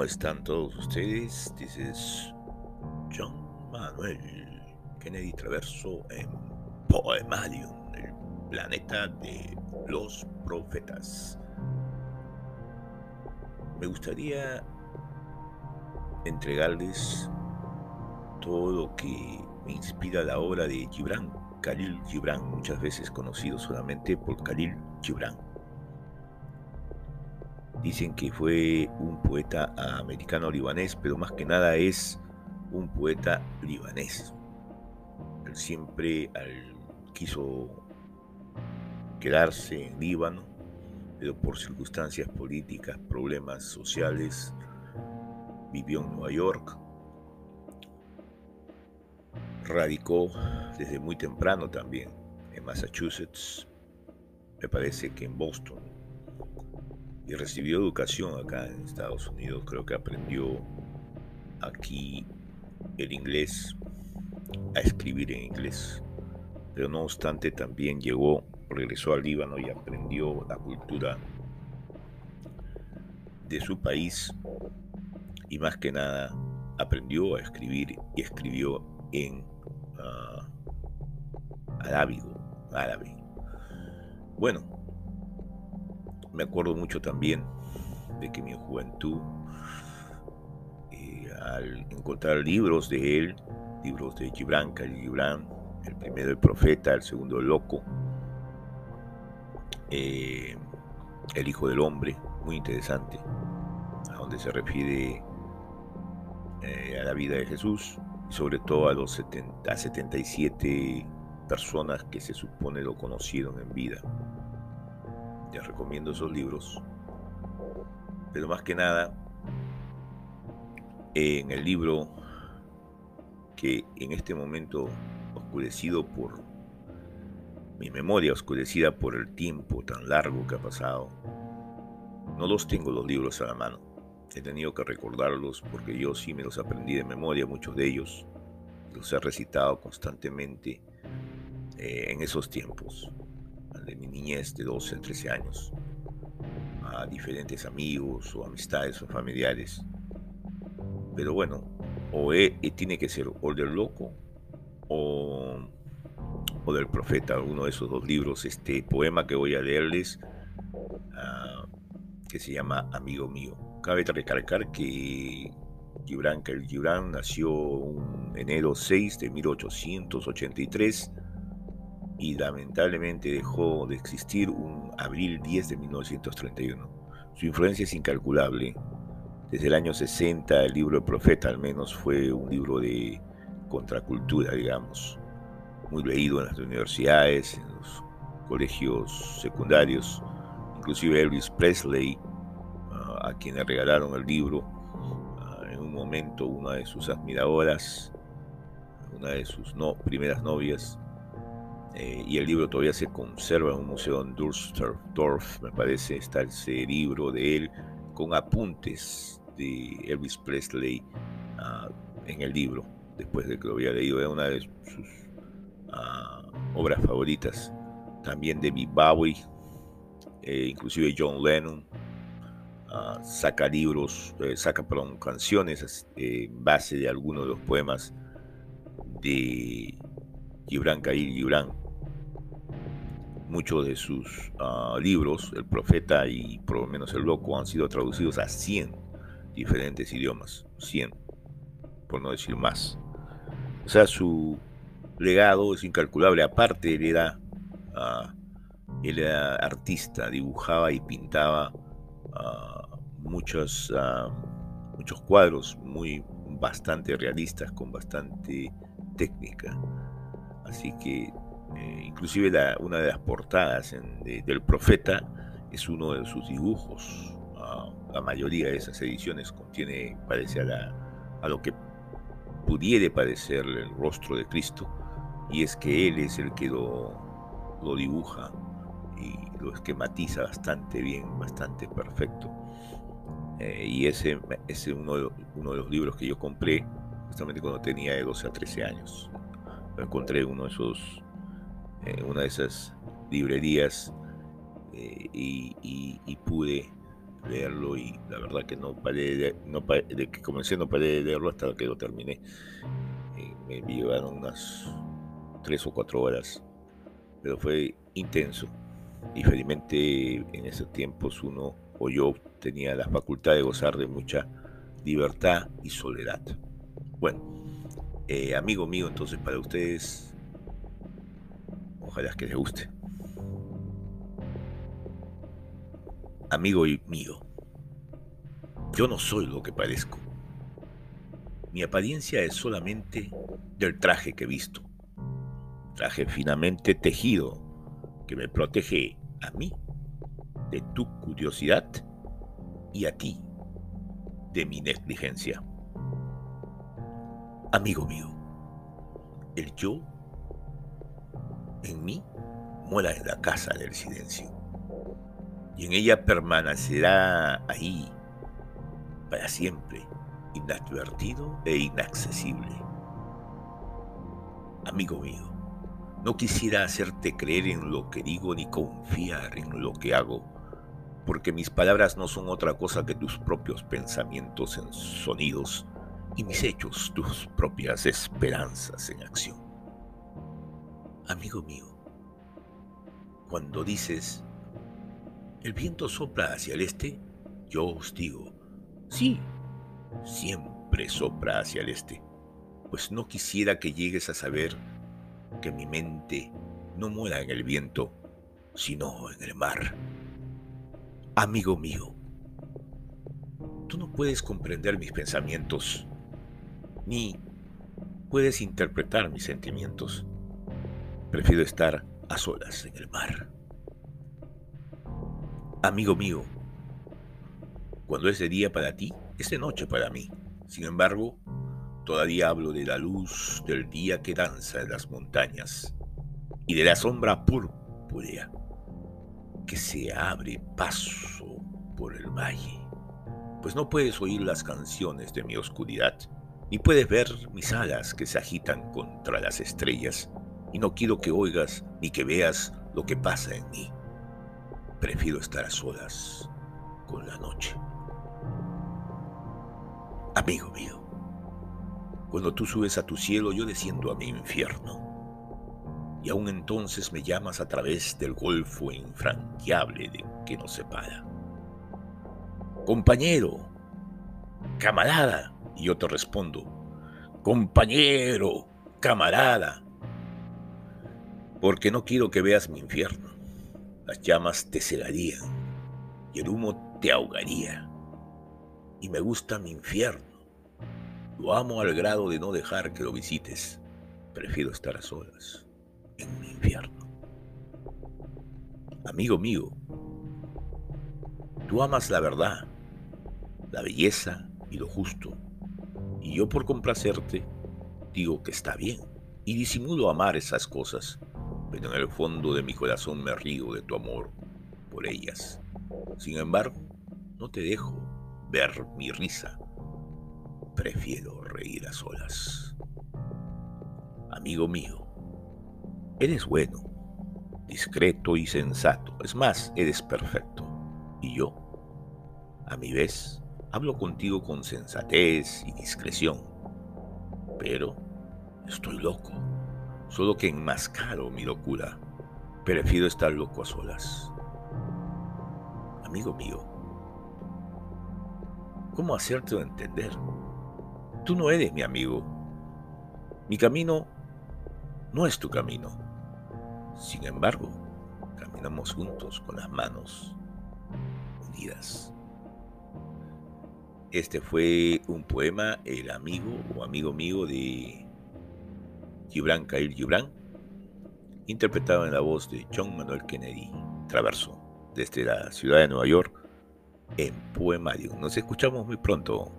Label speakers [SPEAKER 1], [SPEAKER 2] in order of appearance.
[SPEAKER 1] ¿Cómo están todos ustedes? Is John Manuel Kennedy Traverso en Poemalium, el planeta de los profetas. Me gustaría entregarles todo lo que me inspira la obra de Gibran, Khalil Gibran, muchas veces conocido solamente por Khalil Gibran. Dicen que fue un poeta americano-libanés, pero más que nada es un poeta libanés. Él siempre quiso quedarse en Líbano, pero por circunstancias políticas, problemas sociales, vivió en Nueva York, radicó desde muy temprano también en Massachusetts, me parece que en Boston, y recibió educación acá en Estados Unidos. Creo que aprendió aquí el inglés, a escribir en inglés. Pero no obstante también llegó, regresó al Líbano y aprendió la cultura de su país y más que nada aprendió a escribir y escribió en uh, arábigo, árabe. Bueno, me acuerdo mucho también de que mi juventud, eh, al encontrar libros de él, libros de Gibran, Khalil Gibran, el primero el profeta, el segundo el loco, eh, el hijo del hombre, muy interesante, a donde se refiere eh, a la vida de Jesús y sobre todo a los 70, a 77 personas que se supone lo conocieron en vida. Les recomiendo esos libros. Pero más que nada, en el libro que en este momento oscurecido por mi memoria, oscurecida por el tiempo tan largo que ha pasado, no los tengo los libros a la mano. He tenido que recordarlos porque yo sí me los aprendí de memoria, muchos de ellos. Los he recitado constantemente eh, en esos tiempos niñez de 12 a 13 años, a diferentes amigos o amistades o familiares. Pero bueno, o tiene que ser o del loco o, o, del profeta, uno de esos dos libros, este poema que voy a leerles, ah, que se llama Amigo mío. Cabe recalcar que Gibran el Gibran nació un enero 6 de 1883 y lamentablemente dejó de existir un abril 10 de 1931. Su influencia es incalculable. Desde el año 60 el libro del profeta al menos fue un libro de contracultura, digamos, muy leído en las universidades, en los colegios secundarios. Inclusive Elvis Presley, ah, a quien le regalaron el libro, ah, en un momento una de sus admiradoras, una de sus no, primeras novias, eh, y el libro todavía se conserva en un museo en Düsseldorf, me parece, está ese libro de él con apuntes de Elvis Presley ah, en el libro, después de que lo había leído, era una de sus ah, obras favoritas. También de Bowie, eh, inclusive John Lennon, ah, saca libros, eh, saca perdón, canciones en base de algunos de los poemas de Gibran Khalil Gibran muchos de sus ah, libros, El Profeta y por lo menos El Loco, han sido traducidos a 100 diferentes idiomas. 100, por no decir más. O sea, su legado es incalculable. Aparte, él era, ah, era artista, dibujaba y pintaba ah, muchos, muchos cuadros muy bastante realistas, con bastante técnica. Así que eh, inclusive una de las portadas del profeta es uno de sus dibujos. Ah, la mayoría de esas ediciones contiene, parece a, lo que pudiere parecer el rostro de Cristo, y es que Él es el que lo, lo dibuja y lo esquematiza bastante bien, bastante perfecto. Eh, y ese es uno uno de los libros que yo compré justamente cuando tenía de 12 a 13 años. Lo encontré uno de esos en una de esas librerías eh, y, pude leerlo y la verdad que no paré de, no de que comencé no paré de leerlo hasta que lo terminé. Eh, me llevaron unas tres o cuatro horas, pero fue intenso. Y felizmente en esos tiempos uno o yo tenía la facultad de gozar de mucha libertad y soledad. Bueno, eh, amigo mío, entonces para ustedes, ojalá que les guste. Amigo mío, yo no soy lo que parezco. Mi apariencia es solamente del traje que he visto. Traje finamente tejido que me protege a mí de tu curiosidad y a ti de mi negligencia. Amigo mío, el yo en mí muera en la casa del silencio y en ella permanecerá ahí para siempre, inadvertido e inaccesible. Amigo mío, no quisiera hacerte creer en lo que digo ni confiar en lo que hago, porque mis palabras no son otra cosa que tus propios pensamientos en sonidos y mis hechos tus propias esperanzas en acción. Amigo mío, cuando dices, el viento sopla hacia el este, yo os digo, sí, siempre sopla hacia el este, pues no quisiera que llegues a saber que mi mente no muera en el viento, sino en el mar. Amigo mío, tú no puedes comprender mis pensamientos, ni puedes interpretar mis sentimientos. Prefiero estar a solas en el mar. Amigo mío, cuando es de día para ti, es de noche para mí. Sin embargo, Todavía hablo de la luz del día que danza en las montañas y de la sombra púrpura que se abre paso por el valle. Pues no puedes oír las canciones de mi oscuridad, ni puedes ver mis alas que se agitan contra las estrellas, y no quiero que oigas ni que veas lo que pasa en mí. Prefiero estar a solas con la noche. Amigo mío, cuando tú subes a tu cielo, yo desciendo a mi infierno. Y aún entonces me llamas a través del golfo infranqueable de que nos separa. Compañero, camarada. Y yo te respondo, compañero, camarada. Porque no quiero que veas mi infierno. Las llamas te cegarían y el humo te ahogaría. Y me gusta mi infierno lo amo al grado de no dejar que lo visites. Prefiero estar a solas, en mi infierno. Amigo mío, tú amas la verdad, la belleza y lo justo. Y yo por complacerte digo que está bien. Y disimulo amar esas cosas, pero en el fondo de mi corazón me río de tu amor por ellas. Sin embargo, no te dejo ver mi risa Prefiero reír a solas. Amigo mío, eres bueno, discreto y sensato. Es más, eres perfecto. Y yo, a mi vez, hablo contigo con sensatez y discreción. Pero estoy loco, solo que enmascaro mi locura. Prefiero estar loco a solas. Amigo mío, ¿cómo hacerte entender? Tú no eres mi amigo. Mi camino no es tu camino. Sin embargo, caminamos juntos con las manos unidas. Este fue un poema, El amigo o amigo mío de Gibran Khalil Gibran, interpretado en la voz de John Manuel Kennedy Traverso, desde la ciudad de Nueva York, en Poemario. Nos escuchamos muy pronto.